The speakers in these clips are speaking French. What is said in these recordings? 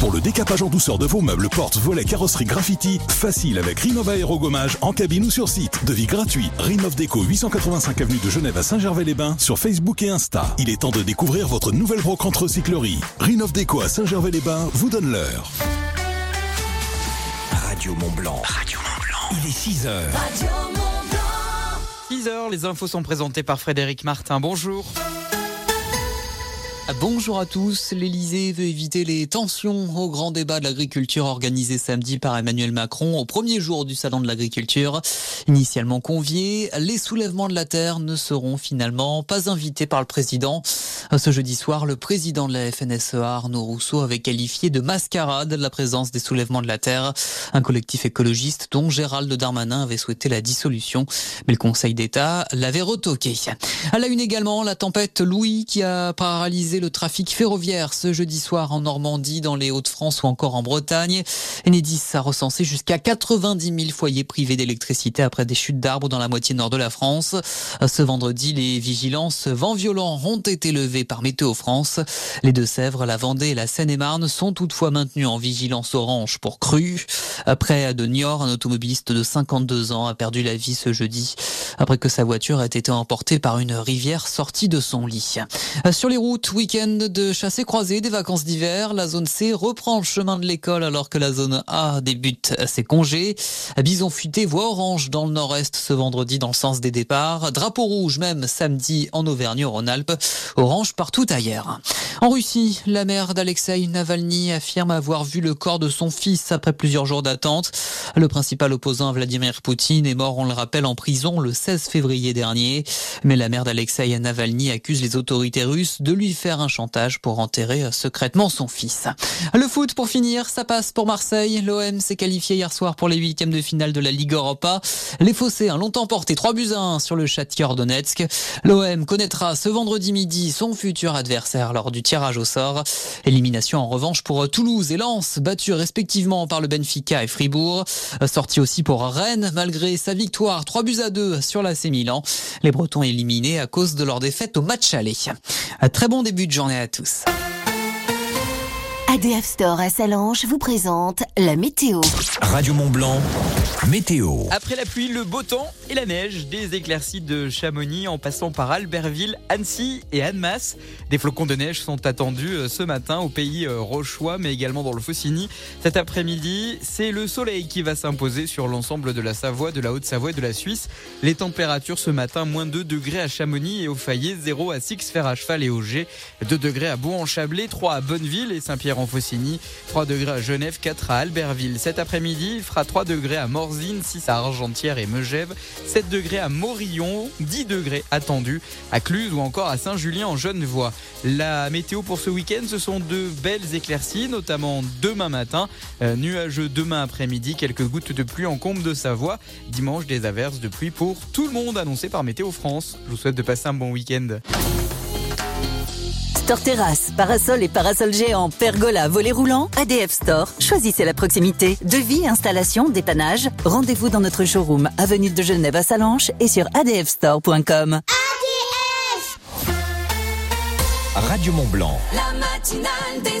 Pour le décapage en douceur de vos meubles, portes, volets, carrosserie, graffiti, facile avec Rinova Aérogommage en cabine ou sur site. Devis gratuit. Rinov Déco 885 avenue de Genève à Saint-Gervais-les-Bains sur Facebook et Insta. Il est temps de découvrir votre nouvelle brocante recyclerie. Rinov Déco à Saint-Gervais-les-Bains vous donne l'heure. Radio Mont Blanc. Radio Mont Blanc. Il est 6 heures. 6 heures, les infos sont présentées par Frédéric Martin. Bonjour. Bonjour à tous. L'Elysée veut éviter les tensions au grand débat de l'agriculture organisé samedi par Emmanuel Macron au premier jour du salon de l'agriculture. Initialement conviés, les soulèvements de la terre ne seront finalement pas invités par le président. Ce jeudi soir, le président de la FNSEA, Arnaud Rousseau, avait qualifié de mascarade la présence des soulèvements de la terre, un collectif écologiste dont Gérald Darmanin avait souhaité la dissolution, mais le Conseil d'État l'avait retoqué. À la une également, la tempête Louis qui a paralysé le trafic ferroviaire ce jeudi soir en Normandie, dans les Hauts-de-France ou encore en Bretagne. Enedis a recensé jusqu'à 90 000 foyers privés d'électricité après des chutes d'arbres dans la moitié nord de la France. Ce vendredi, les vigilances vents violents ont été levées par Météo France. Les Deux-Sèvres, la Vendée et la Seine-et-Marne sont toutefois maintenus en vigilance orange pour crue. Près de Niort, un automobiliste de 52 ans a perdu la vie ce jeudi après que sa voiture ait été emportée par une rivière sortie de son lit. Sur les routes, oui week-end de chassé croisé des vacances d'hiver. La zone C reprend le chemin de l'école alors que la zone A débute ses congés. Bison futé, voie orange dans le nord-est ce vendredi dans le sens des départs. Drapeau rouge même samedi en Auvergne-Rhône-Alpes. Orange partout ailleurs. En Russie, la mère d'Alexei Navalny affirme avoir vu le corps de son fils après plusieurs jours d'attente. Le principal opposant à Vladimir Poutine est mort, on le rappelle, en prison le 16 février dernier. Mais la mère d'Alexei Navalny accuse les autorités russes de lui faire un chantage pour enterrer euh, secrètement son fils. Le foot pour finir, ça passe pour Marseille. L'OM s'est qualifié hier soir pour les huitièmes de finale de la Ligue Europa. Les Fossés ont longtemps porté 3 buts à 1 sur le Shakhtar Donetsk. L'OM connaîtra ce vendredi midi son futur adversaire lors du tirage au sort. Élimination en revanche pour Toulouse et Lens, battus respectivement par le Benfica et Fribourg. Sorti aussi pour Rennes, malgré sa victoire 3 buts à 2 sur l'AC Milan. Les Bretons éliminés à cause de leur défaite au match aller. Très bon début de journée à tous. ADF Store à Salange vous présente la météo. Radio Mont Blanc, météo. Après la pluie, le beau temps et la neige, des éclaircies de Chamonix en passant par Albertville, Annecy et Annemasse. Des flocons de neige sont attendus euh, ce matin au pays euh, rochois, mais également dans le Faucigny. Cet après-midi, c'est le soleil qui va s'imposer sur l'ensemble de la Savoie, de la Haute-Savoie et de la Suisse. Les températures ce matin, moins 2 degrés à Chamonix et au Fayet, 0 à Six, Fer à Cheval et Auger, 2 degrés à Bourg-en-Chablais, 3 à Bonneville et Saint-Pierre Faucigny, 3 degrés à Genève, 4 à Albertville. Cet après-midi, il fera 3 degrés à Morzine, 6 à Argentière et Megève, 7 degrés à Morillon, 10 degrés attendus à Cluse ou encore à Saint-Julien en Genevois. La météo pour ce week-end, ce sont de belles éclaircies, notamment demain matin, euh, nuageux demain après-midi, quelques gouttes de pluie en combe de Savoie. Dimanche, des averses de pluie pour tout le monde annoncé par Météo France. Je vous souhaite de passer un bon week-end. Store Terrasse, parasol et parasol géant, pergola, volet roulant, ADF Store. Choisissez la proximité. Devis, installation, dépannage. Rendez-vous dans notre showroom, avenue de Genève à Salanches et sur adfstore.com. ADF Radio Mont Blanc. La matinale des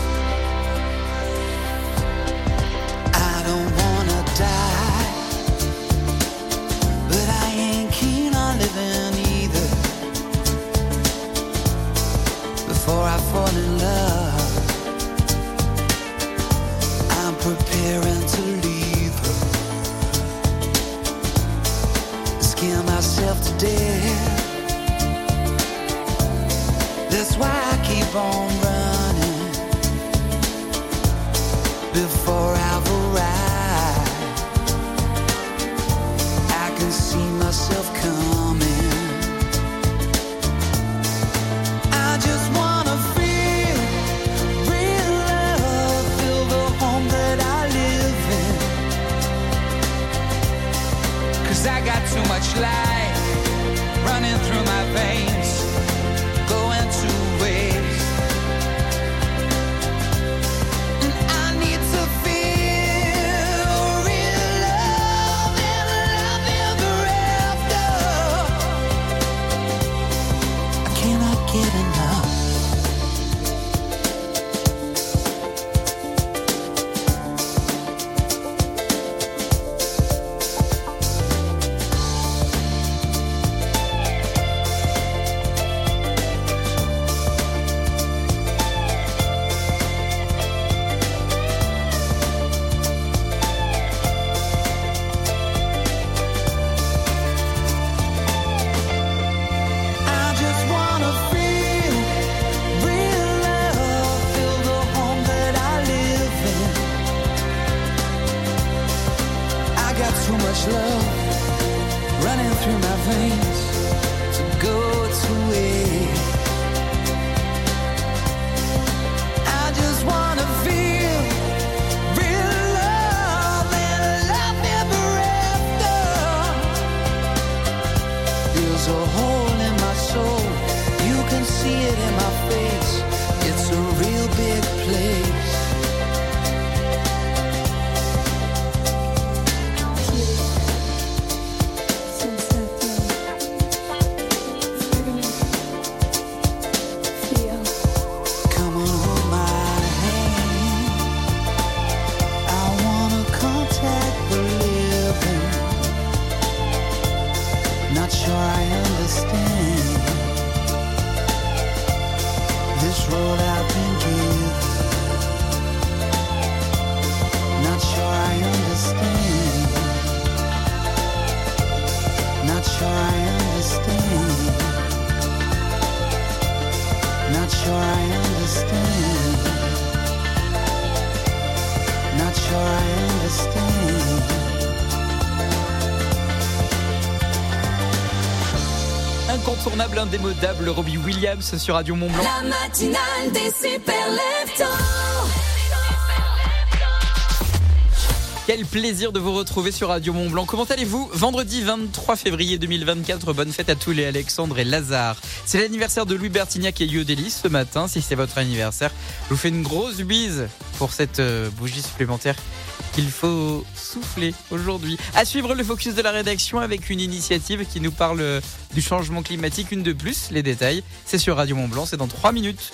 Myself Robbie Williams sur Radio Mont Blanc. La matinale des super. Quel plaisir de vous retrouver sur Radio Mont Blanc. Comment allez-vous Vendredi 23 février 2024. Bonne fête à tous les Alexandre et Lazare. C'est l'anniversaire de Louis Bertignac et Yodelis ce matin. Si c'est votre anniversaire, je vous fais une grosse bise pour cette euh, bougie supplémentaire qu'il faut souffler aujourd'hui. À suivre le focus de la rédaction avec une initiative qui nous parle du changement climatique. Une de plus, les détails. C'est sur Radio Mont Blanc. C'est dans 3 minutes.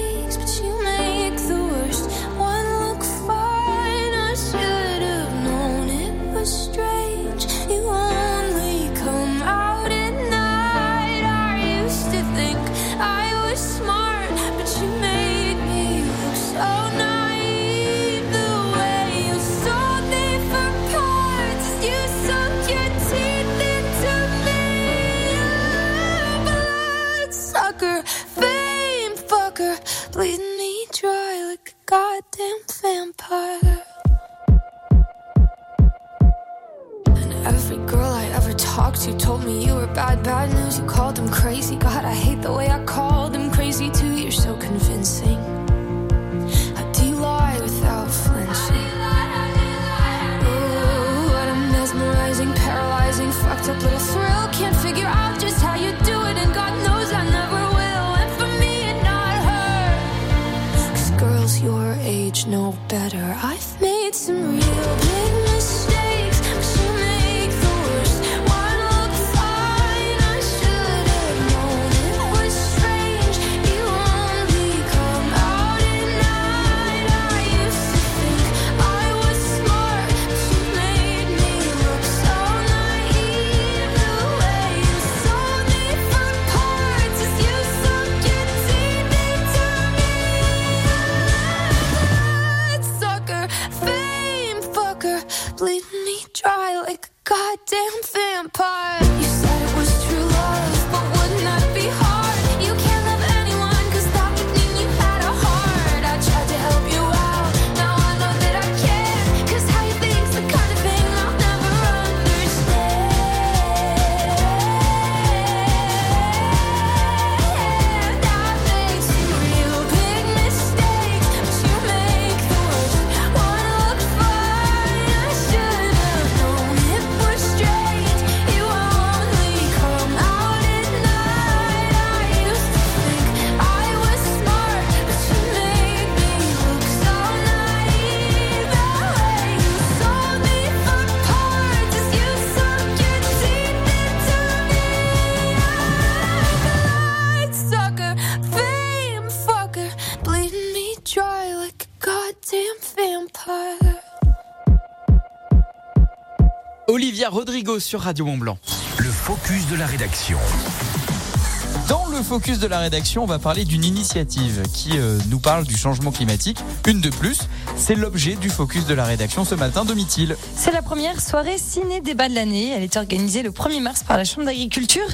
sur Radio Mont Blanc. Le focus de la rédaction. Dans le focus de la rédaction, on va parler d'une initiative qui euh, nous parle du changement climatique. Une de plus, c'est l'objet du focus de la rédaction ce matin, Domitil. C'est la première soirée ciné-débat de l'année. Elle est organisée le 1er mars par la Chambre d'agriculture.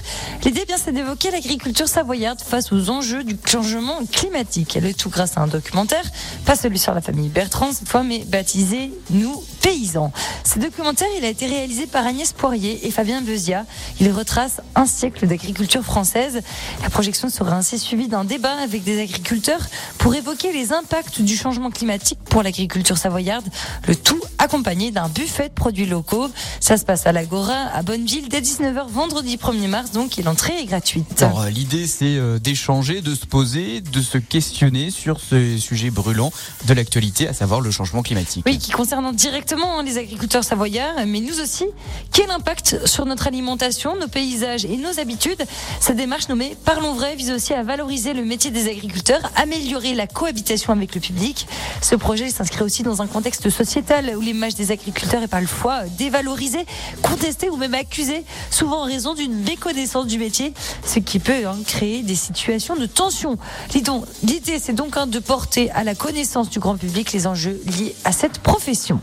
L'idée, bien, c'est d'évoquer l'agriculture savoyarde face aux enjeux du changement climatique. Elle est tout grâce à un documentaire, pas celui sur la famille Bertrand cette fois, mais baptisé Nous paysans. Ce documentaire, il a été réalisé par Agnès Poirier et Fabien Bezia. Il retrace un siècle d'agriculture française. La projection sera ainsi suivie d'un débat avec des agriculteurs pour évoquer les impacts du changement climatique pour l'agriculture savoyarde. Le tout accompagné d'un buffet de produits locaux. Ça se passe à l'Agora, à Bonneville, dès 19h vendredi 1er mars, donc et l'entrée est gratuite. Euh, l'idée, c'est euh, d'échanger, de se poser, de se questionner sur ce sujet brûlant de l'actualité, à savoir le changement climatique. Oui, qui concerne directement hein, les agriculteurs savoyards, mais nous aussi. Quel impact sur notre alimentation, nos paysages et nos habitudes Cette démarche nommée Parlons vrai vise aussi à valoriser le métier des agriculteurs, améliorer la cohabitation avec le public. Ce projet s'inscrit aussi dans un contexte sociétal où l'image des agriculteurs est parfois dévalorisée, contestée ou même accusée, souvent en raison d'une méconnaissance du métier, ce qui peut hein, créer des situations de tension. L'idée, c'est donc hein, de porter à la connaissance du grand public les enjeux liés à cette profession.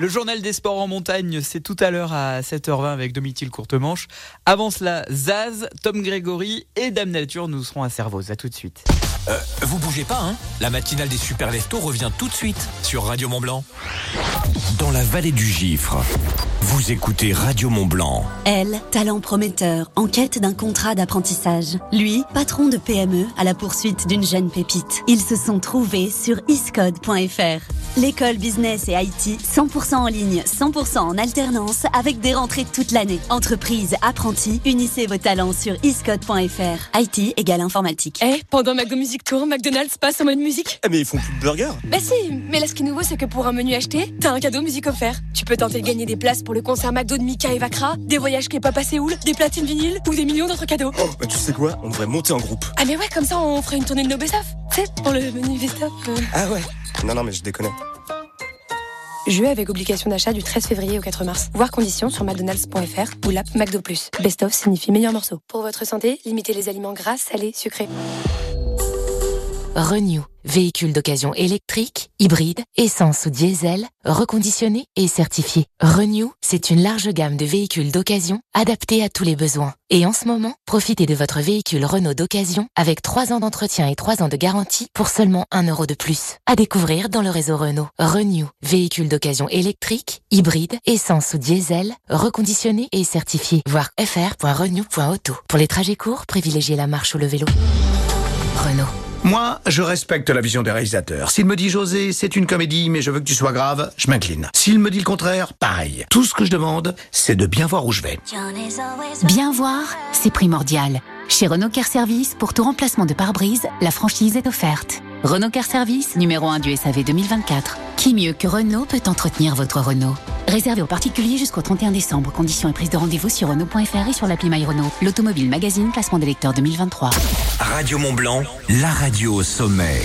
Le journal des sports en montagne, c'est tout à l'heure à 7h20 avec Domitil Courtemanche. Avant cela, Zaz, Tom Grégory et Dame Nature nous serons à Servoz. À tout de suite. Euh, vous bougez pas, hein? La matinale des super leftos revient tout de suite sur Radio Mont Blanc. Dans la vallée du Gifre, vous écoutez Radio Mont Blanc. Elle, talent prometteur, en quête d'un contrat d'apprentissage. Lui, patron de PME, à la poursuite d'une jeune pépite. Ils se sont trouvés sur iscode.fr. L'école business et IT, 100% en ligne, 100% en alternance, avec des rentrées toute l'année. Entreprise, apprentis, unissez vos talents sur iscode.fr. IT égale informatique. Eh, pendant McDo Music Tour, McDonald's passe en mode musique. Eh mais ils font plus de burgers Bah si, mais là ce qui est nouveau c'est que pour un menu acheté, t'as un cadeau musique offert. Tu peux tenter de gagner des places pour le concert McDo de Mika et Vakra, des voyages qui pas passé Séoul, des platines vinyles ou des millions d'autres cadeaux. Oh, bah tu sais quoi? On devrait monter en groupe. Ah mais ouais, comme ça on ferait une tournée de nos best-of. Tu sais, pour le menu best-of. euh. Ah ouais Non, non, mais je déconne. Jeu avec obligation d'achat du 13 février au 4 mars. Voir conditions sur mcdonalds.fr ou l'app McDo+. Best of signifie meilleur morceau. Pour votre santé, limitez les aliments gras, salés, sucrés. Renew, véhicule d'occasion électrique, hybride, essence ou diesel, reconditionné et certifié. Renew, c'est une large gamme de véhicules d'occasion adaptés à tous les besoins. Et en ce moment, profitez de votre véhicule Renault d'occasion avec 3 ans d'entretien et 3 ans de garantie pour seulement 1 euro de plus. À découvrir dans le réseau Renault. Renew, véhicule d'occasion électrique, hybride, essence ou diesel, reconditionné et certifié. Voir fr.renew.auto. Pour les trajets courts, privilégiez la marche ou le vélo. Renault. Moi, je respecte la vision des réalisateurs. S'il me dit José, c'est une comédie, mais je veux que tu sois grave, je m'incline. S'il me dit le contraire, pareil. Tout ce que je demande, c'est de bien voir où je vais. Bien voir, c'est primordial. Chez Renault Care Service, pour tout remplacement de pare-brise, la franchise est offerte. Renault Care Service, numéro 1 du SAV 2024. Qui mieux que Renault peut entretenir votre Renault? Réservé aux particuliers jusqu'au 31 décembre. Conditions et prise de rendez-vous sur Renault.fr et sur l'appli My Renault. L'automobile magazine, classement des lecteurs 2023. Radio Mont Blanc, la radio au sommet.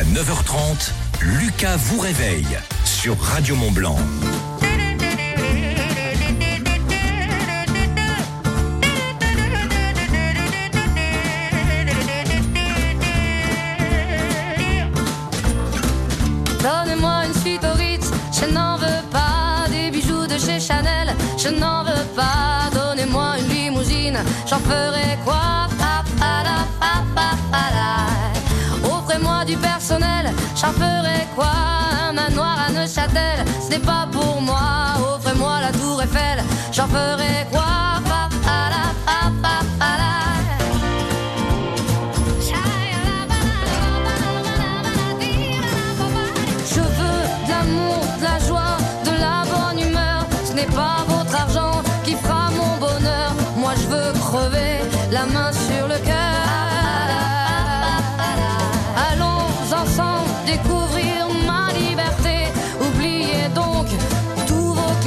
Jusqu'à 9h30, Lucas vous réveille sur Radio Mont Blanc. Donnez-moi une suite au Ritz, je n'en veux pas des bijoux de chez Chanel, je n'en veux pas. Donnez-moi une limousine, j'en ferai quoi du personnel, j'en ferai quoi Un manoir à Neuchâtel, ce n'est pas pour moi.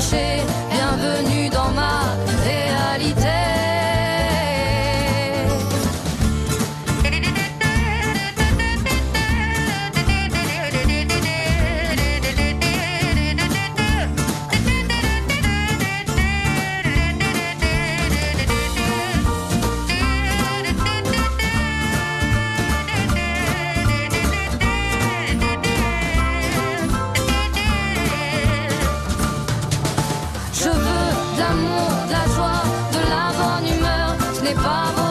Bienvenue Je veux de l'amour, de la joie, de la bonne humeur. Ce n'est pas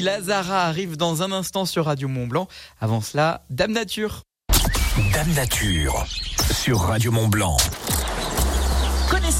Lazara arrive dans un instant sur Radio Mont Blanc. Avant cela, Dame Nature. Dame Nature sur Radio Mont Blanc.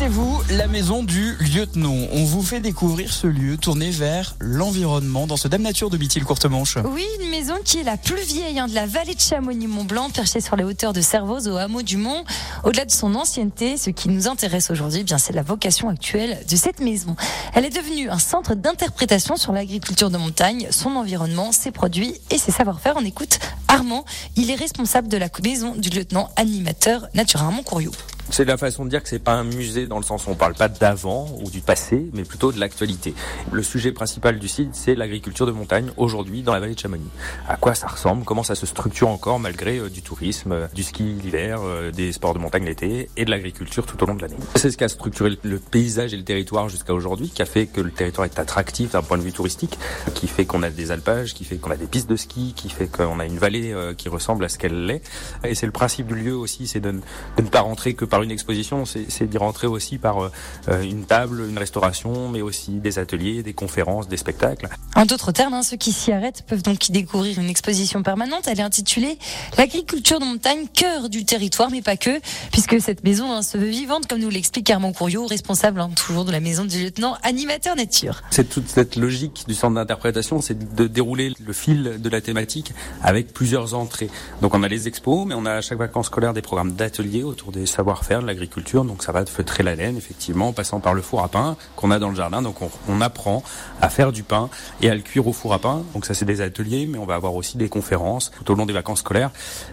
Connaissez-vous la maison du lieutenant? On vous fait découvrir ce lieu tourné vers l'environnement dans ce Dame Nature de Mithil-Courtemanche. Oui, une maison qui est la plus vieille hein, de la vallée de Chamonix-Mont-Blanc, perchée sur les hauteurs de Servoz au hameau du Mont. Au-delà de son ancienneté, ce qui nous intéresse aujourd'hui, eh bien c'est la vocation actuelle de cette maison. Elle est devenue un centre d'interprétation sur l'agriculture de montagne, son environnement, ses produits et ses savoir-faire. On écoute Armand, il est responsable de la maison du lieutenant animateur nature Armand Couriot. C'est la façon de dire que c'est pas un musée dans le sens où on parle pas d'avant ou du passé, mais plutôt de l'actualité. Le sujet principal du site, c'est l'agriculture de montagne aujourd'hui dans la vallée de Chamonix. À quoi ça ressemble? Comment ça se structure encore malgré euh, du tourisme, euh, du ski l'hiver, euh, des sports de montagne l'été et de l'agriculture tout au long de l'année? C'est ce qui a structuré le- paysage et le territoire jusqu'à aujourd'hui, qui a fait que le territoire est attractif d'un point de vue touristique, qui fait qu'on a des alpages, qui fait qu'on a des pistes de ski, qui fait qu'on a une vallée qui ressemble à ce qu'elle l'est. Et c'est le principe du lieu aussi, c'est de ne pas rentrer que par une exposition, c'est d'y rentrer aussi par euh, une table, une restauration, mais aussi des ateliers, des conférences, des spectacles. En d'autres termes, hein, ceux qui s'y arrêtent peuvent donc y découvrir une exposition permanente. Elle est intitulée L'agriculture de montagne, cœur du territoire, mais pas que, puisque cette maison hein, se veut vivante, comme nous l'explique Armand Couriot, responsable hein, toujours de la maison du lieutenant animateur nature. C'est toute cette logique du centre d'interprétation, c'est de dérouler le fil de la thématique avec plusieurs entrées. Donc on a les expos, mais on a à chaque vacances scolaires des programmes d'ateliers autour des savoir-faire de l'agriculture. Donc ça va de feutrer la laine, effectivement, en passant par le four à pain qu'on a dans le jardin. Donc on, on apprend à faire du pain et à le cuire au four à pain. Donc ça c'est des ateliers, mais on va avoir aussi des conférences tout au long des vacances scolaires,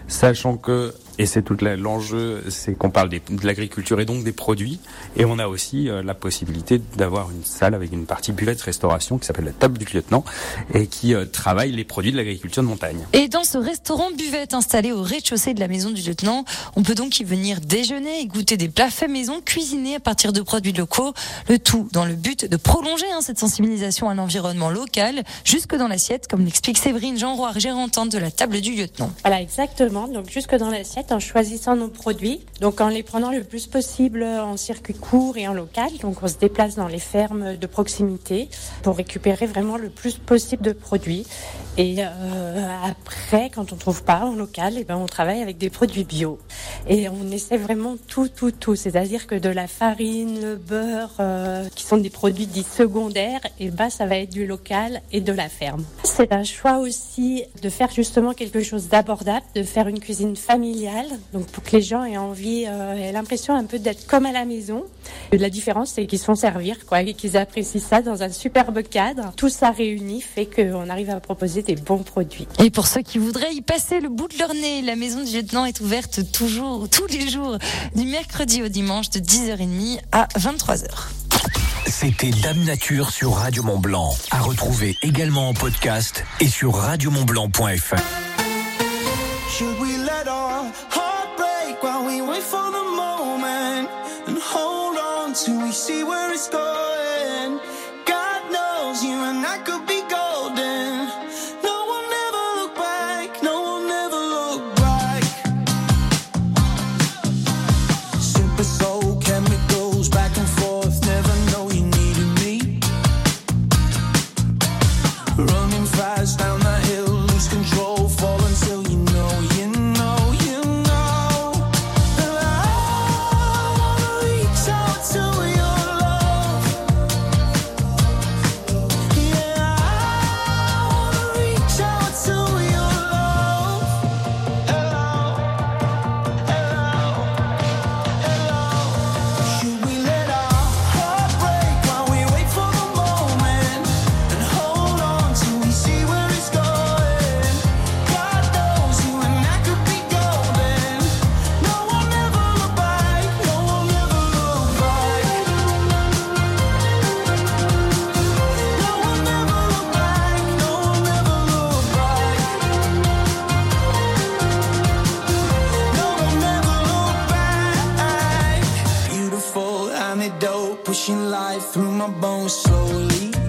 sachant que et c'est tout l'enjeu, c'est qu'on parle des- de l'agriculture et donc des produits. Et on a aussi euh, la possibilité d'avoir une salle avec une partie buvette restauration qui s'appelle la table du lieutenant et qui euh, travaille les produits de l'agriculture de montagne. Et dans ce restaurant buvette installé au rez-de-chaussée de la maison du lieutenant, on peut donc y venir déjeuner et goûter des plats faits maison cuisinés à partir de produits locaux. Le tout dans le but de prolonger hein, cette sensibilisation à l'environnement local jusque dans l'assiette, comme l'explique Séverine Jean-Roy, gérantante de la table du lieutenant. Voilà, exactement. Donc jusque dans l'assiette, en choisissant nos produits, donc en les prenant le plus possible en circuit court et en local. Donc on se déplace dans les fermes de proximité pour récupérer vraiment le plus possible de produits. Et euh, après, quand on trouve pas en local, et ben on travaille avec des produits bio. Et on essaie vraiment tout, tout, tout. C'est-à-dire que de la farine, le beurre, euh, qui sont des produits dits secondaires, et ben ça va être du local et de la ferme. C'est un choix aussi de faire justement quelque chose d'abordable, de faire une cuisine familiale, donc pour que les gens aient envie, euh, aient l'impression un peu d'être comme à la maison. La différence, c'est qu'ils se font servir, quoi, et qu'ils apprécient ça dans un superbe cadre. Tout ça réuni fait qu'on arrive à proposer des bons produits. Et pour ceux qui voudraient y passer le bout de leur nez, la maison du lieutenant est ouverte toujours, tous les jours, du mercredi au dimanche de 10h30 à 23h. C'était Dame Nature sur Radio Mont Blanc. À retrouver également en podcast et sur radiomontblanc.fr. Should we let our heart break while we wait for the moment and hold on till we see where it's going? Pushing life through my bones slowly.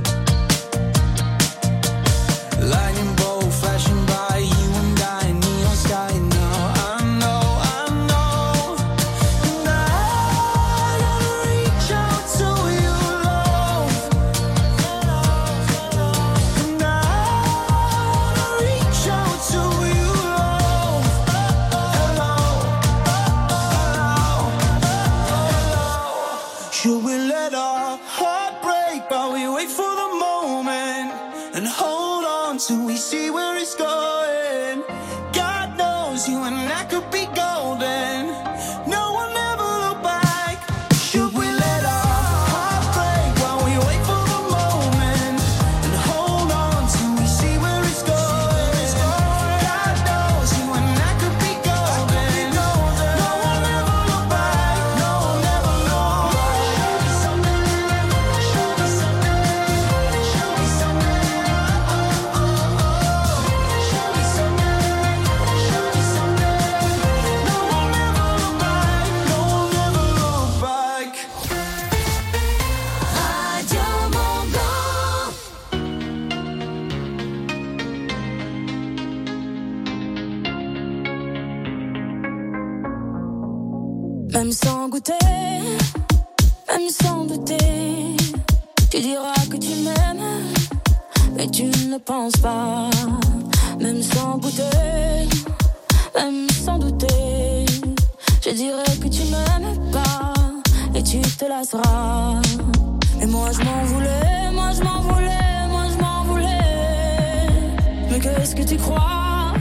Que tu crois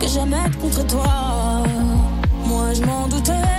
que j'aime être contre toi? Moi je m'en doutais,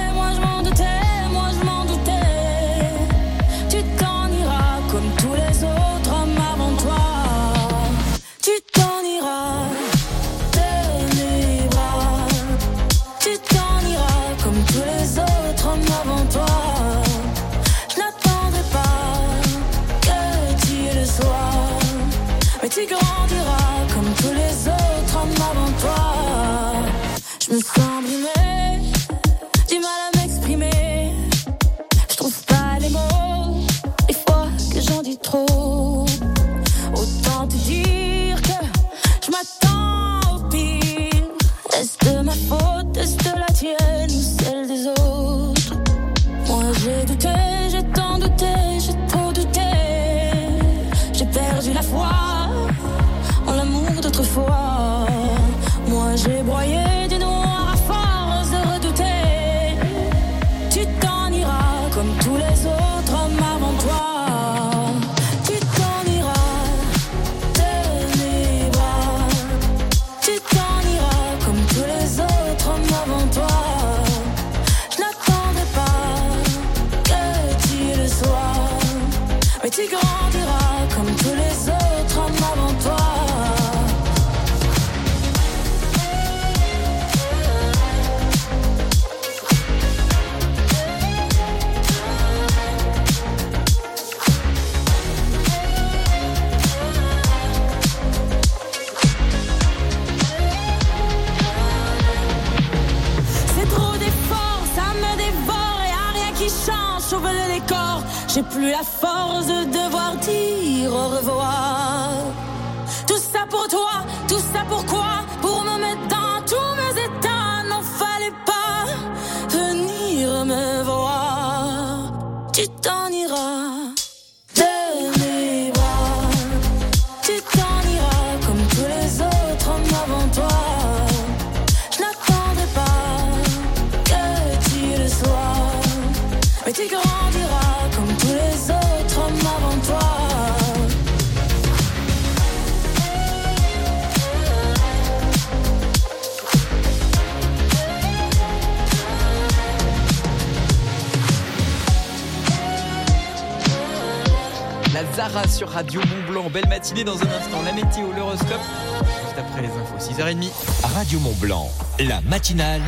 J'ai plus la force de devoir dire au revoir. Tout ça pour toi, tout ça pourquoi Pour me mettre dans tous mes états, n'en fallait pas venir me voir. Tu t'en iras Sur Radio Mont Blanc. Belle matinée dans un instant. La météo, l'horoscope. Juste après les infos. 6h30. Radio Mont Blanc, la matinale.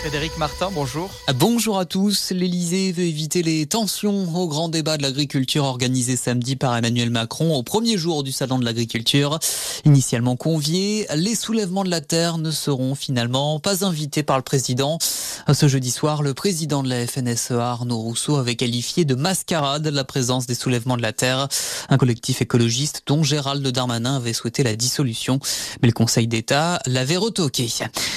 Frédéric Martin, bonjour. Bonjour à tous. L'Elysée veut éviter les tensions au grand débat de l'agriculture organisé samedi par Emmanuel Macron au premier jour du salon de l'agriculture. Initialement conviés, les soulèvements de la terre ne seront finalement pas invités par le président. Ce jeudi soir, le président de la FNSEA, Arnaud Rousseau, avait qualifié de mascarade la présence des soulèvements de la terre, un collectif écologiste dont Gérald Darmanin avait souhaité la dissolution. Mais le Conseil d'État l'avait retoqué.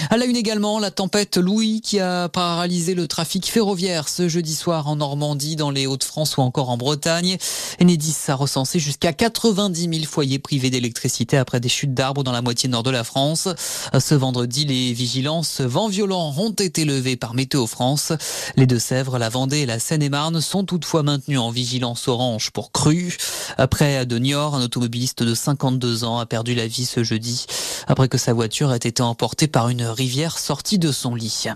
À la une également, la tempête Louis qui a paralysé le trafic ferroviaire ce jeudi soir en Normandie, dans les Hauts-de-France ou encore en Bretagne. Enedis a recensé jusqu'à 90 000 foyers privés d'électricité après des chutes d'arbres dans la moitié nord de la France. Ce vendredi, les vigilances vents violents ont été levées par Météo France. Les Deux-Sèvres, la Vendée et la Seine-et-Marne sont toutefois maintenus en vigilance orange pour crue. Après de Niort, un automobiliste de 52 ans a perdu la vie ce jeudi après que sa voiture ait été emportée par une rivière sortie de son lit.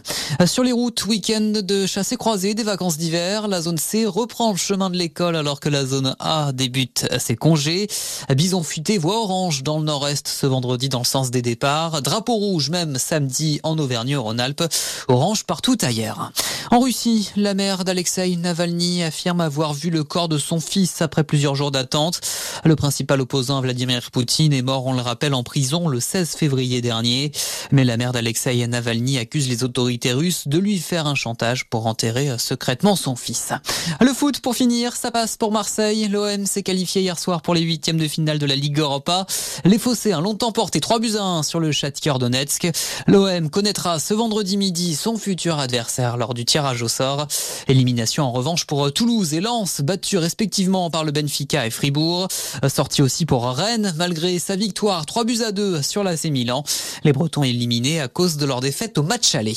Sur les routes, week-end de chasse et croisée, des vacances d'hiver, la zone C reprend le chemin de l'école alors que la zone A débute ses congés. Bison futé voie orange dans le nord-est ce vendredi dans le sens des départs. Drapeau rouge même samedi en Auvergne-Rhône-Alpes. Orange partout ailleurs. En Russie, la mère d'Alexei Navalny affirme avoir vu le corps de son fils après plusieurs jours d'attente. Le principal opposant Vladimir Poutine est mort, on le rappelle, en prison le 16 février dernier. Mais la mère d'Alexei Navalny accuse les autorités russes de lui faire un chantage pour enterrer secrètement son fils. Le foot, pour finir, ça passe pour Marseille. L'OM s'est qualifié hier soir pour les huitièmes de finale de la Ligue Europa. Les Phocéens l'ont emporté 3 buts à 1 sur le Shakhtar Donetsk. L'OM connaîtra ce vendredi midi son futur adversaire lors du tirage au sort. Élimination en revanche pour Toulouse et Lens, battus respectivement par le Benfica et Fribourg. Sorti aussi pour Rennes, malgré sa victoire 3 buts à 2 sur l'AC Milan. Les Bretons éliminés à cause de leur défaite au match aller.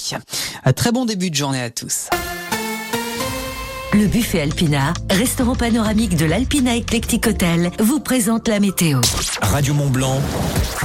Un très bon début de journée à tous. Le buffet Alpina, restaurant panoramique de l'Alpina Eclectic Hotel, vous présente la météo. Radio Mont Blanc,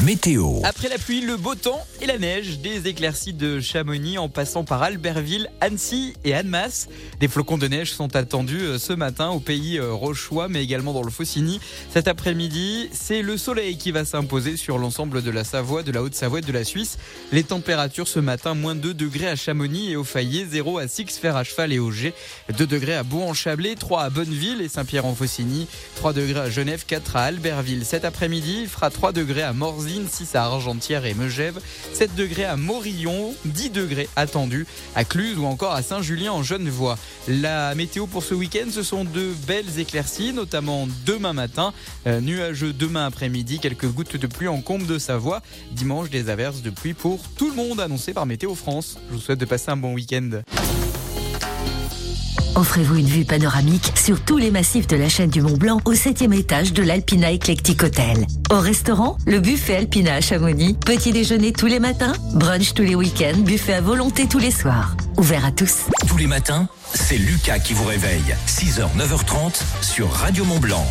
météo. Après la pluie, le beau temps et la neige, des éclaircies de Chamonix en passant par Albertville, Annecy et Annemasse. Des flocons de neige sont attendus euh, ce matin au pays euh, rochois, mais également dans le Faucigny. Cet après-midi, c'est le soleil qui va s'imposer sur l'ensemble de la Savoie, de la Haute-Savoie et de la Suisse. Les températures ce matin, moins 2 degrés à Chamonix et au Fayet, 0 à Six-Fer à Cheval et au G, 2 degrés à Bourg-en-Chablais, 3 à Bonneville et Saint-Pierre-en-Faucigny, 3 degrés à Genève, 4 à Albertville. Cet après-midi, il fera 3 degrés à Morzine, 6 à Argentière et Megève, 7 degrés à Morillon, 10 degrés attendus à Cluse ou encore à Saint-Julien en Genevois. La météo pour ce week-end, ce sont de belles éclaircies, notamment demain matin, euh, nuageux demain après-midi, quelques gouttes de pluie en combe de Savoie. Dimanche, des averses de pluie pour tout le monde annoncé par Météo France. Je vous souhaite de passer un bon week-end. Offrez-vous une vue panoramique sur tous les massifs de la chaîne du Mont Blanc au septième étage de l'Alpina Eclectic Hotel. Au restaurant, le buffet Alpina à Chamonix. Petit déjeuner tous les matins, brunch tous les week-ends, buffet à volonté tous les soirs. Ouvert à tous. Tous les matins, c'est Lucas qui vous réveille. 6h, 9h30 sur Radio Mont Blanc.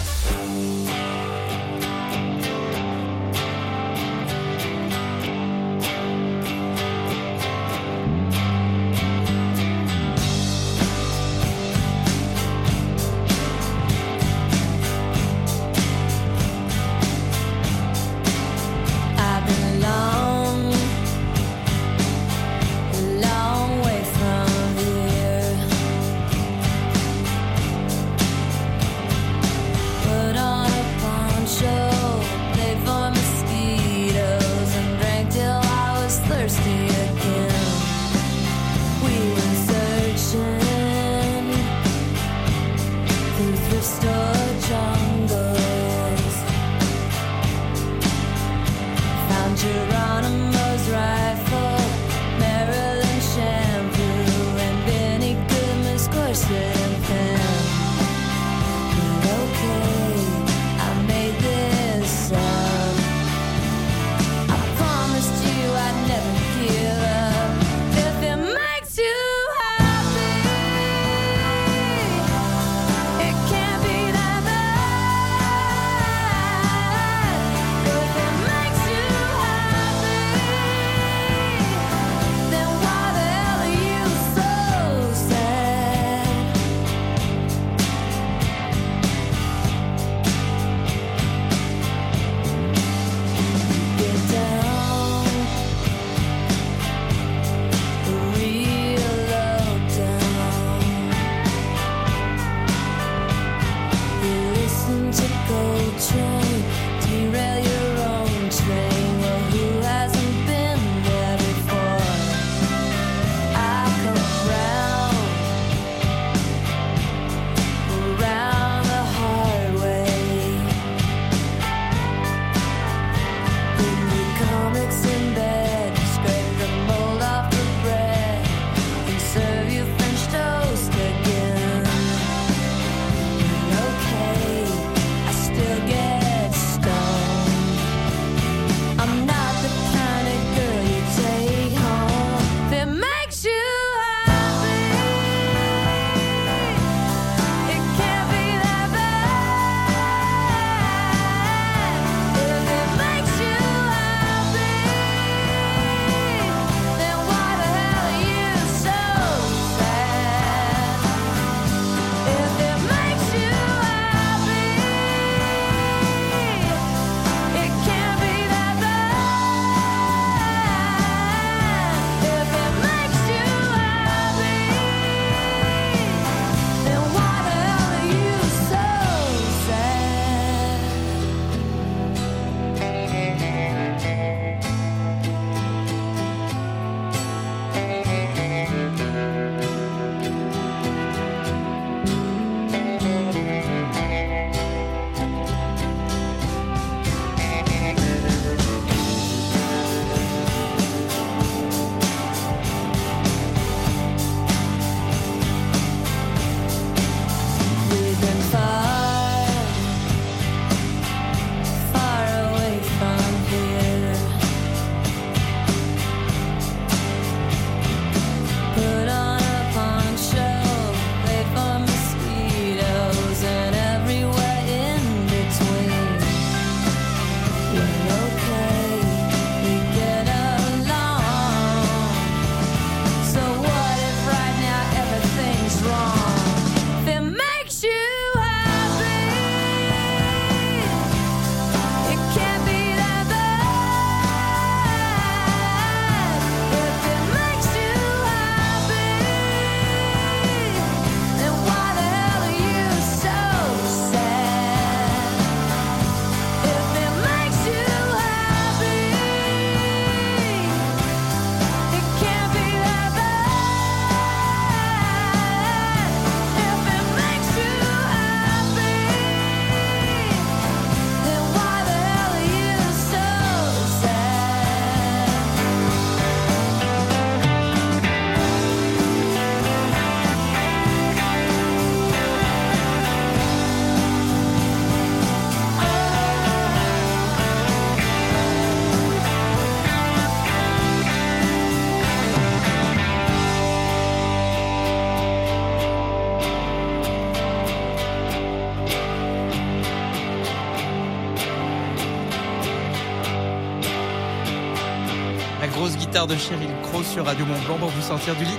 Grosse guitare de Cheryl Crow sur Radio Mont Blanc pour vous sortir du lit.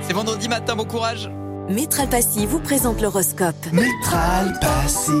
C'est vendredi matin, bon courage. Métral Passy vous présente l'horoscope. Métral Passy,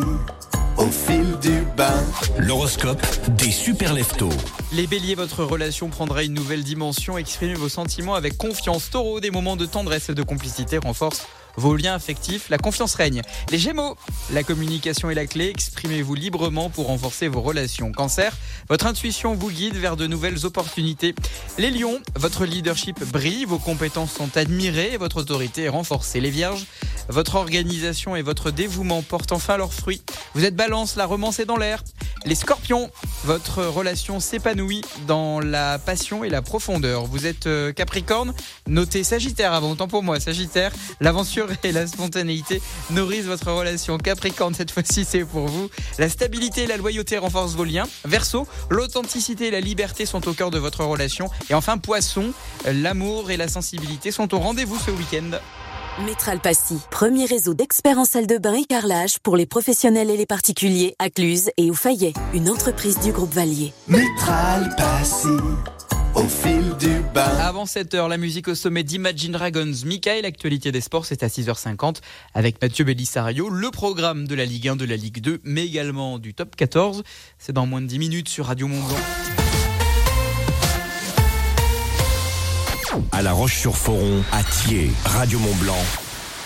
au fil du bain. L'horoscope des super leftos. Les béliers, votre relation prendra une nouvelle dimension. Exprimez vos sentiments avec confiance. Taureau, des moments de tendresse et de complicité renforcent vos liens affectifs. La confiance règne. Les gémeaux, la communication est la clé. Exprimez-vous librement pour renforcer vos relations. Cancer, votre intuition vous guide vers de nouvelles opportunités. Les lions, votre leadership brille. Vos compétences sont admirées votre autorité est renforcée. Les vierges, votre organisation et votre dévouement portent enfin leurs fruits. Vous êtes balance, la romance est dans l'air. Les scorpions, votre relation s'épanouit dans la passion et la profondeur. Vous êtes euh, capricorne, notez sagittaire avant, autant pour moi, sagittaire. L'aventure et la spontanéité nourrissent votre relation. Capricorne, cette fois-ci, c'est pour vous. La stabilité et la loyauté renforcent vos liens. Verseau, l'authenticité et la liberté sont au cœur de votre relation. Et enfin, poisson, l'amour et la sensibilité sont au rendez-vous ce week-end. Métral Passy, premier réseau d'experts en salle de bain et carrelage pour les professionnels et les particuliers à Cluse et au Fayet, une entreprise du groupe Valier. Métral Passy, au fil du bain. Avant 7h, la musique au sommet d'Imagine Dragons. Michael, l'actualité des sports, c'est à 6h50 avec Mathieu Bellissario. Le programme de la Ligue 1, de la Ligue 2, mais également du top 14. C'est dans moins de 10 minutes sur Radio Mont Blanc. À La Roche-sur-Foron, à Thiers, Radio Mont-Blanc,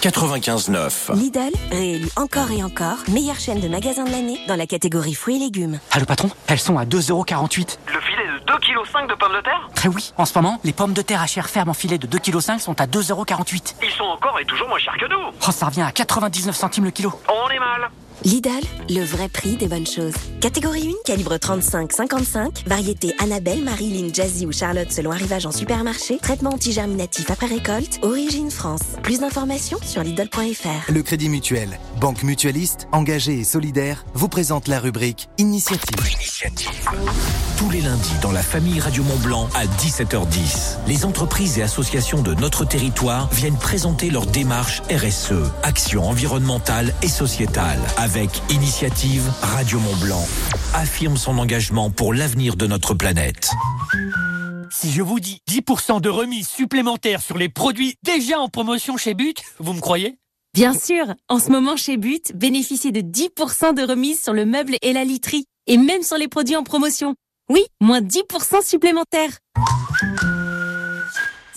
95.9. Lidl, réélu encore et encore, meilleure chaîne de magasins de l'année dans la catégorie fruits et légumes. Allô patron, elles sont à 2,48€. Le filet de 2,5 kg de pommes de terre? Très oui, en ce moment, les pommes de terre à chair ferme en filet de 2,5 kg sont à 2,48€. Ils sont encore et toujours moins chers que nous Oh, ça revient à 99 centimes le kilo. On est mal Lidl, le vrai prix des bonnes choses. Catégorie 1, calibre 35-55, variété Annabelle, Marilyn, Jazzy ou Charlotte selon arrivage en supermarché, traitement antigerminatif après récolte, origine France. Plus d'informations sur Lidl.fr. Le Crédit Mutuel, banque mutualiste, engagée et solidaire, vous présente la rubrique Initiative. Tous les lundis dans la famille Radio Mont-Blanc à 17h10. Les entreprises et associations de notre territoire viennent présenter leur démarche RSE, action environnementale et sociétale. Avec Initiative Radio Mont-Blanc. Affirme son engagement pour l'avenir de notre planète. Si je vous dis 10% de remise supplémentaire sur les produits déjà en promotion chez But, vous me croyez? Bien sûr, en ce moment chez But, bénéficiez de 10% de remise sur le meuble et la literie, et même sur les produits en promotion. Oui, moins 10% supplémentaires.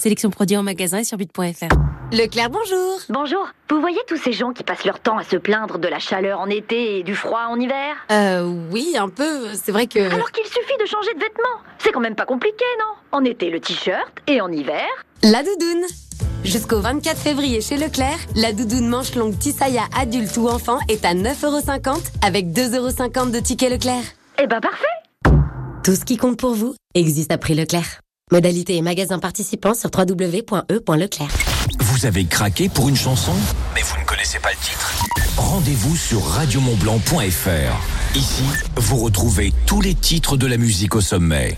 Sélection produits en magasin et sur but.fr. Leclerc, bonjour. Bonjour. Vous voyez tous ces gens qui passent leur temps à se plaindre de la chaleur en été et du froid en hiver? Euh, oui, un peu. C'est vrai que. Alors qu'il suffit de changer de vêtements. C'est quand même pas compliqué, non? En été, le t-shirt et en hiver La doudoune. Jusqu'au 24 février chez Leclerc, la doudoune manche longue Tisaya adulte ou enfant est à 9,50€ avec 2,50€ de ticket Leclerc. Eh ben parfait Tout ce qui compte pour vous existe à prix Leclerc. Modalité et magasin participants sur www.e.leclerc. Vous avez craqué pour une chanson, mais vous ne connaissez pas le titre Rendez-vous sur radiomontblanc.fr. Ici, vous retrouvez tous les titres de la musique au sommet.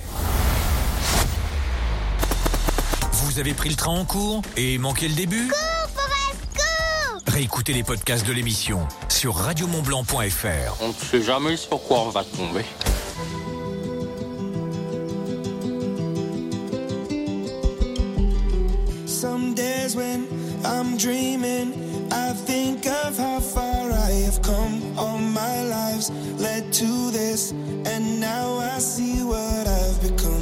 Vous avez pris le train en cours et manqué le début? Réécoutez les podcasts de l'émission sur radiomontblanc.fr. On ne sait jamais sur quoi on va tomber. Days when I'm dreaming, I think of how far I have come. All my lives led to this, and now I see what I've become.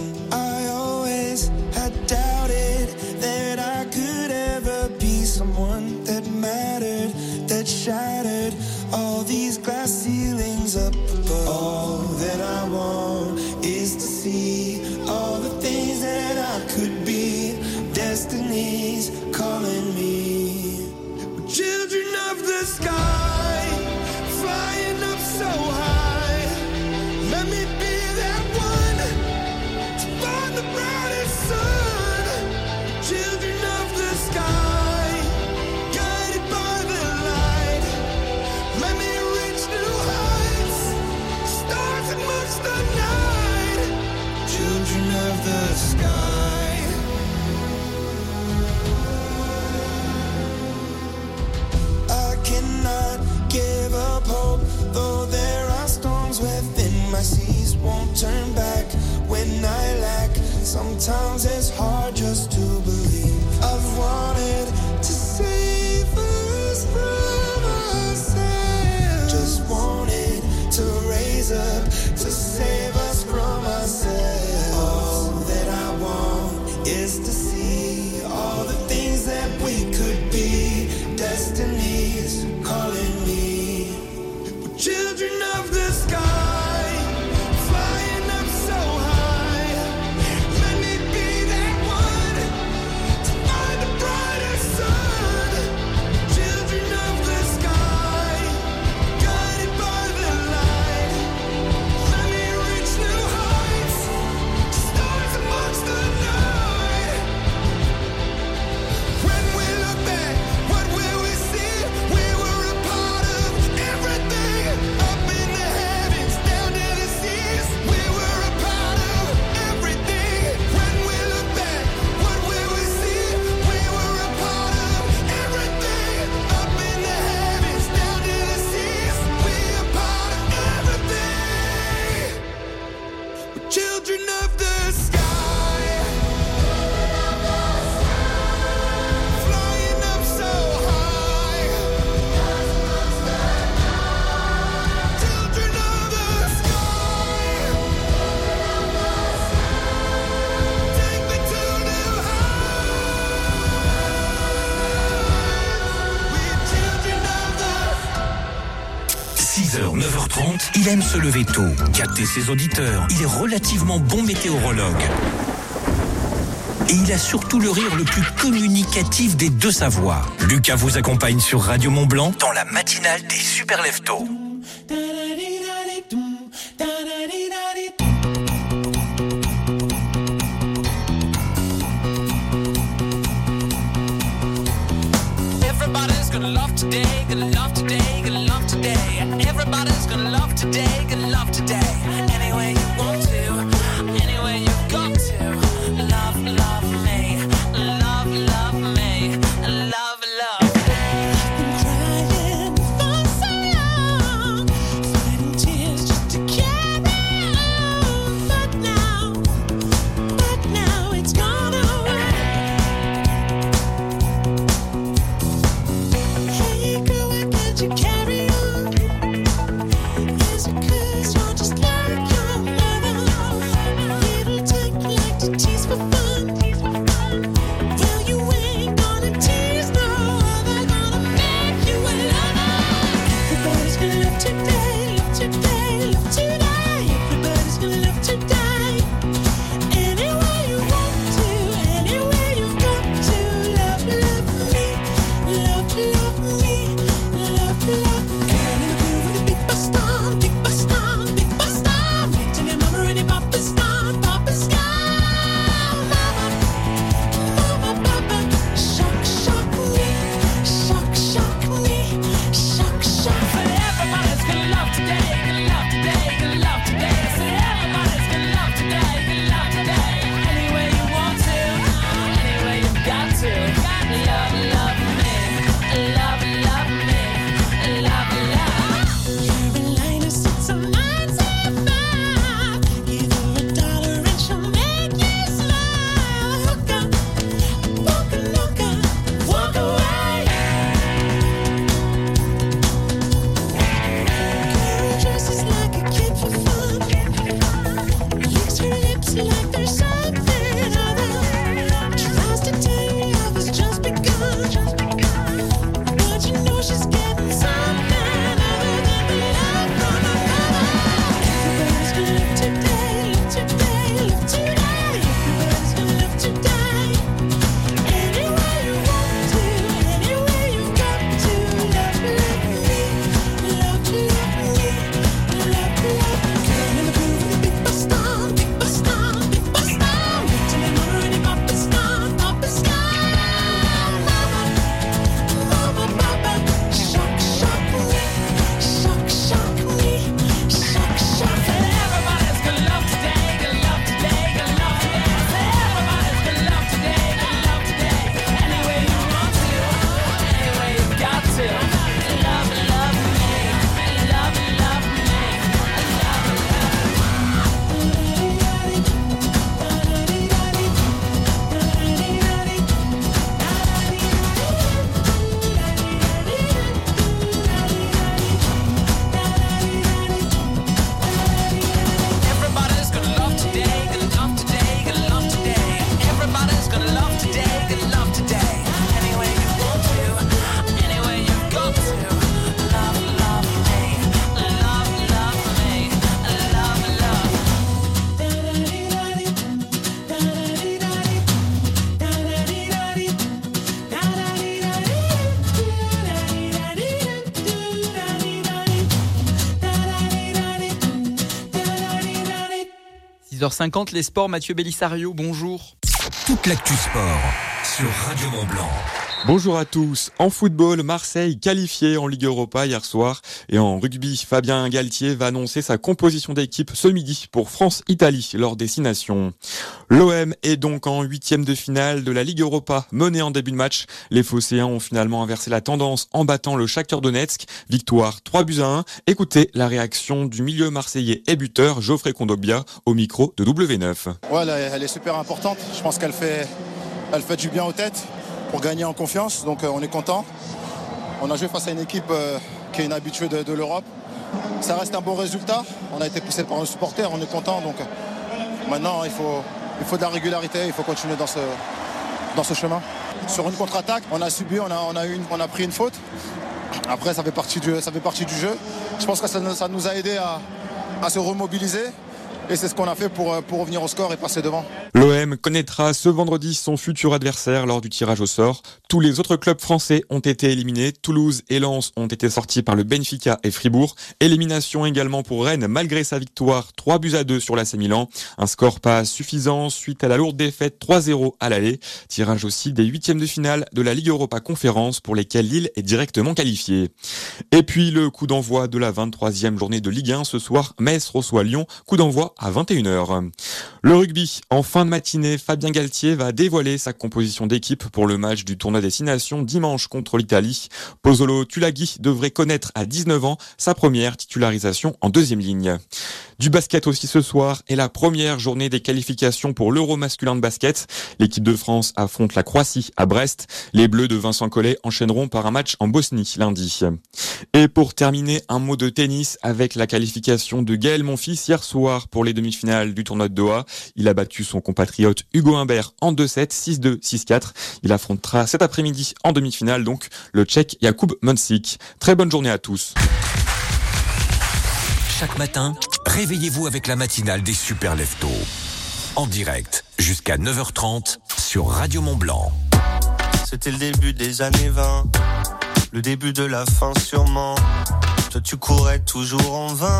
Sometimes aime se lever tôt, capter ses auditeurs. Il est relativement bon météorologue. Et il a surtout le rire le plus communicatif des deux savoirs. Lucas vous accompagne sur Radio Mont Blanc dans la matinale des super lève-tôt. 6h50, les sports, Mathieu Bellissario, bonjour. Toute l'actu sport sur Radio Mont Blanc. Bonjour à tous. En football, Marseille qualifié en Ligue Europa hier soir. Et en rugby, Fabien Galtier va annoncer sa composition d'équipe ce midi pour France-Italie lors des Six Nations. L'OM est donc en huitième de finale de la Ligue Europa menée en début de match. Les Phocéens ont finalement inversé la tendance en battant le Shakhtar Donetsk. Victoire 3 buts à 1. Écoutez la réaction du milieu marseillais et buteur Geoffrey Kondogbia au micro de W9. Ouais, elle, elle est super importante. Je pense qu'elle fait, elle fait du bien aux têtes pour gagner en confiance. Donc euh, on est content. On a joué face à une équipe euh, qui est une habituée de, l'Europe. Ça reste un bon résultat. On a été poussé par un supporter, on est content. Donc maintenant il faut, il faut de la régularité, il faut continuer dans ce, dans ce chemin. Sur une contre-attaque, on a subi, on a, on a, on a pris une faute. Après ça fait partie du, ça du jeu. Je pense que ça, ça nous a aidé à, à se remobiliser. Et c'est ce qu'on a fait pour, euh, pour revenir au score et passer devant. L'OM connaîtra ce vendredi son futur adversaire lors du tirage au sort. Tous les autres clubs français ont été éliminés. Toulouse et Lens ont été sortis par le Benfica et Fribourg. Élimination également pour Rennes malgré sa victoire 3 buts à 2 sur l'AC Milan. Un score pas suffisant suite à la lourde défaite 3-0 à l'aller. Tirage aussi des huitièmes de finale de la Ligue Europa Conférence pour lesquels Lille est directement qualifiée. Et puis le coup d'envoi de la 23e journée de Ligue 1 ce soir. Metz reçoit Lyon. Coup d'envoi à 21h. Le rugby, en fin de matinée, Fabien Galtier va dévoiler sa composition d'équipe pour le match du tournoi des Six Nations dimanche contre l'Italie. Pozzolo Tulagi devrait connaître à 19 ans sa première titularisation en deuxième ligne. Du basket aussi ce soir et la première journée des qualifications pour l'Euro masculin de basket. L'équipe de France affronte la Croatie à Brest. Les Bleus de Vincent Collet enchaîneront par un match en Bosnie lundi. Et pour terminer, un mot de tennis avec la qualification de Gaël Monfils hier soir pour les demi-finales du tournoi de Doha. Il a battu son compatriote Hugo Humbert en 2-7, 6-2, 6-4. Il affrontera cet après-midi en demi-finale donc le Tchèque Jakub Monsik. Très bonne journée à tous. Chaque matin, réveillez-vous avec la matinale des super leftos. En direct, jusqu'à 9h30 sur Radio Mont Blanc. C'était le début des années 20, le début de la fin sûrement. Toi tu courais toujours en vain,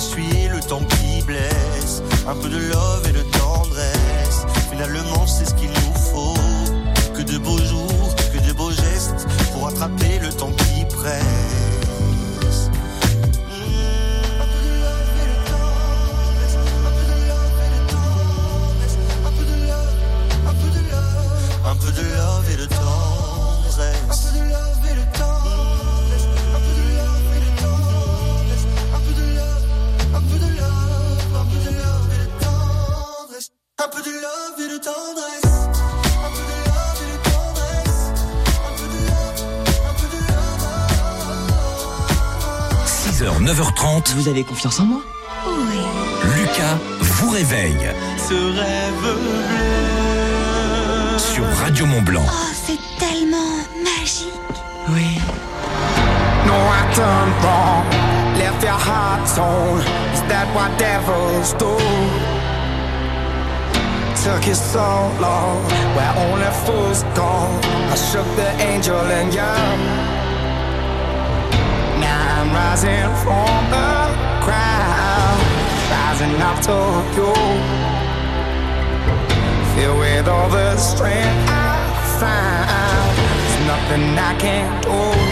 essuyer le temps qui blesse. Un peu de love et de tendresse, finalement c'est ce qu'il Vous avez confiance en moi Lucas vous réveille Ce rêve bleu. sur Radio Mont Blanc. Oh, c'est tellement magique. Oui. No, I done wrong. Left your heart torn. Is that what devils do? Took you so long, where only fools go. I shook the angel and young. Now I'm rising from the crowd, rising up to you. Filled with all the strength I found, there's nothing I can't do.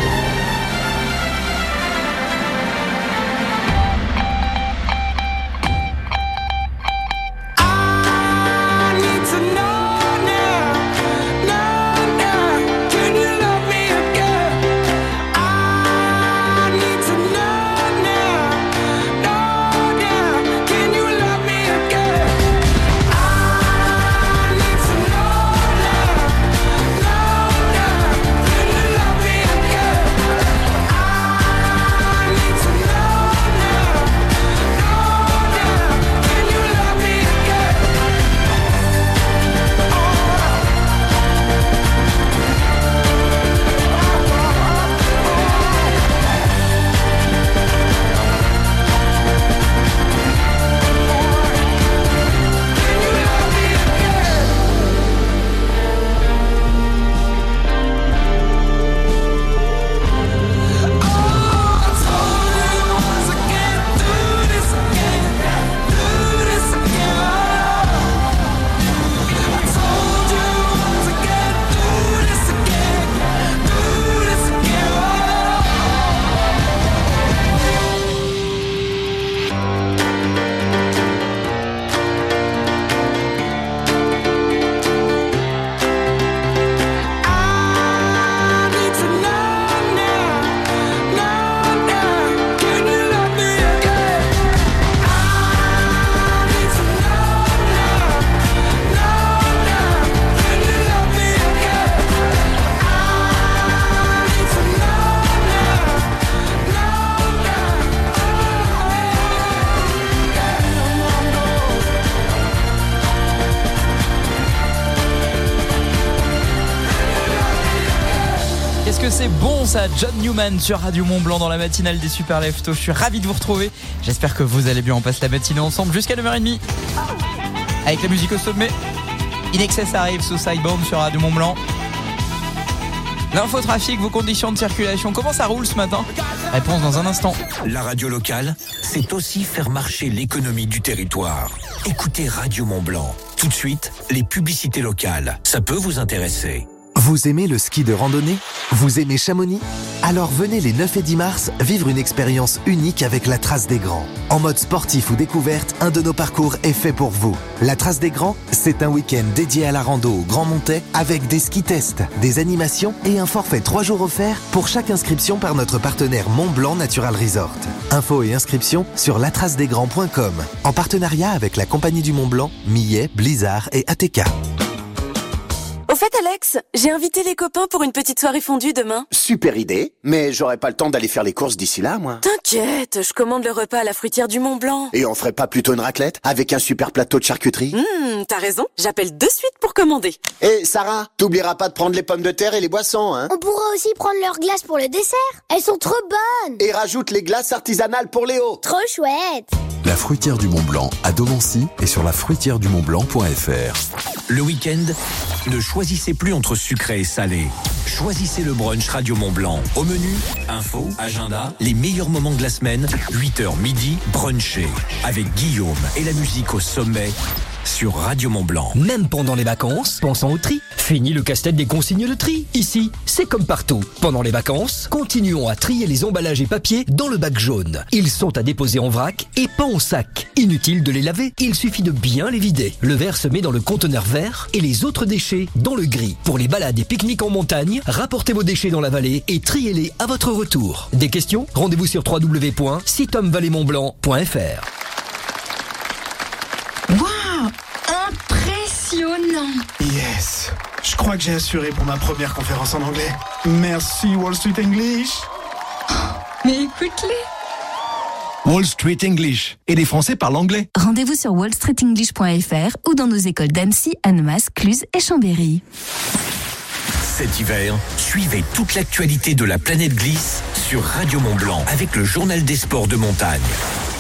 Sur Radio Mont Blanc dans la matinale des Super Leftos. Je suis ravi de vous retrouver. J'espère que vous allez bien. On passe la matinée ensemble jusqu'à 9h30. Avec la musique au sommet. In Excess arrive sous Sidebound sur Radio Mont Blanc. L'infotrafic, vos conditions de circulation, comment ça roule ce matin? Réponse dans un instant. La radio locale, c'est aussi faire marcher l'économie du territoire. Écoutez Radio Mont Blanc. Tout de suite, les publicités locales. Ça peut vous intéresser. Vous aimez le ski de randonnée? Vous aimez Chamonix? Alors venez les 9 et 10 mars vivre une expérience unique avec la Trace des Grands. En mode sportif ou découverte, un de nos parcours est fait pour vous. La Trace des Grands, c'est un week-end dédié à la rando au Grand Montais avec des ski tests, des animations et un forfait 3 jours offert pour chaque inscription par notre partenaire Mont Blanc Natural Resort. Infos et inscriptions sur latracedesgrands.com en partenariat avec la Compagnie du Mont Blanc, Millet, Blizzard et ATK. Au fait, Alex, j'ai invité les copains pour une petite soirée fondue demain. Super idée, mais j'aurai pas le temps d'aller faire les courses d'ici là, moi. T'inquiète, je commande le repas à la fruitière du Mont Blanc. Et on ferait pas plutôt une raclette avec un super plateau de charcuterie? Hum, t'as raison, j'appelle de suite pour commander. Et Sarah, t'oublieras pas de prendre les pommes de terre et les boissons, hein? On pourra aussi prendre leurs glaces pour le dessert. Elles sont trop bonnes. Et rajoute les glaces artisanales pour Léo. Trop chouette. La fruitière du Mont Blanc à Domancy et sur la fruitière du Mont Blanc.fr. Le week-end, ne choisissez plus entre sucré et salé. Choisissez le brunch Radio Mont Blanc. Au menu, info, agenda, les meilleurs moments la semaine, 8h midi, brunché. Avec Guillaume et la musique au sommet sur Radio Mont Blanc. Même pendant les vacances, pensons au tri. Fini le casse-tête des consignes de tri. Ici, c'est comme partout. Pendant les vacances, continuons à trier les emballages et papiers dans le bac jaune. Ils sont à déposer en vrac et pas en sac. Inutile de les laver, il suffit de bien les vider. Le verre se met dans le conteneur vert et les autres déchets dans le gris. Pour les balades et pique-niques en montagne, rapportez vos déchets dans la vallée et triez-les à votre retour. Des questions? Rendez-vous sur www.sitomvalleymontblanc.fr. crois que j'ai assuré pour ma première conférence en anglais. Merci Wall Street English Mais écoute-les Wall Street English. Et les Français parlent anglais. Rendez-vous sur wallstreetenglish.fr ou dans nos écoles d'Annecy, Annemasse, Cluse et Chambéry. Cet hiver, suivez toute l'actualité de la planète glisse sur Radio Mont Blanc avec le journal des sports de montagne.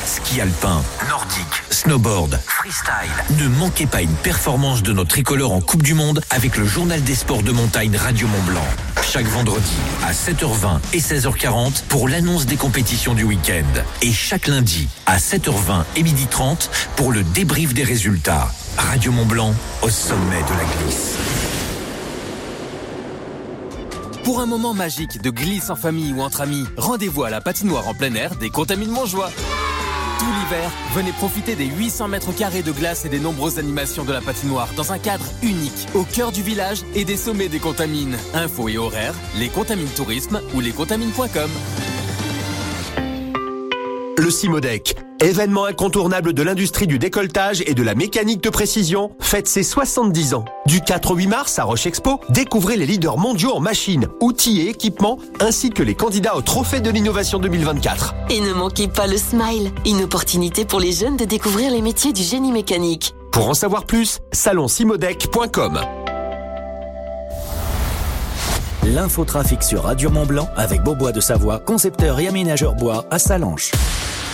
Ski alpin, nordique, snowboard, freestyle. Ne manquez pas une performance de notre tricolore en Coupe du Monde avec le journal des sports de montagne Radio Mont Blanc. Chaque vendredi à 7h20 et 16h40 pour l'annonce des compétitions du week-end. Et chaque lundi à 7h20 et 12h30 pour le débrief des résultats. Radio Mont Blanc au sommet de la glisse. Pour un moment magique de glisse en famille ou entre amis, rendez-vous à la patinoire en plein air des Contamines Montjoie. Tout l'hiver, venez profiter des 800 mètres carrés de glace et des nombreuses animations de la patinoire dans un cadre unique, au cœur du village et des sommets des Contamines. Infos et horaires, les Contamines Tourisme ou lescontamines.com. Le Simodec, événement incontournable de l'industrie du décolletage et de la mécanique de précision, fête ses 70 ans. Du 4 au 8 mars à Roche Expo, découvrez les leaders mondiaux en machines, outils et équipements, ainsi que les candidats au Trophée de l'innovation 2024. Et ne manquez pas le Smile, une opportunité pour les jeunes de découvrir les métiers du génie mécanique. Pour en savoir plus, salonsimodec.com. L'infotrafic sur Radio Mont Blanc avec Beaubois de Savoie, concepteur et aménageur bois à Salanches.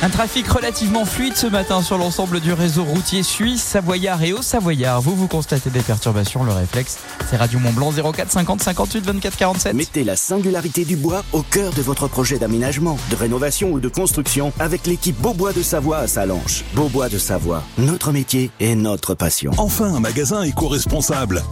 Un trafic relativement fluide ce matin sur l'ensemble du réseau routier suisse, savoyard et haut-savoyard. Vous, vous constatez des perturbations, le réflexe, c'est Radio Mont Blanc 04 50 58 24 47. Mettez la singularité du bois au cœur de votre projet d'aménagement, de rénovation ou de construction avec l'équipe Beaubois de Savoie à Salanches. Beaubois de Savoie, notre métier et notre passion. Enfin un magasin éco-responsable.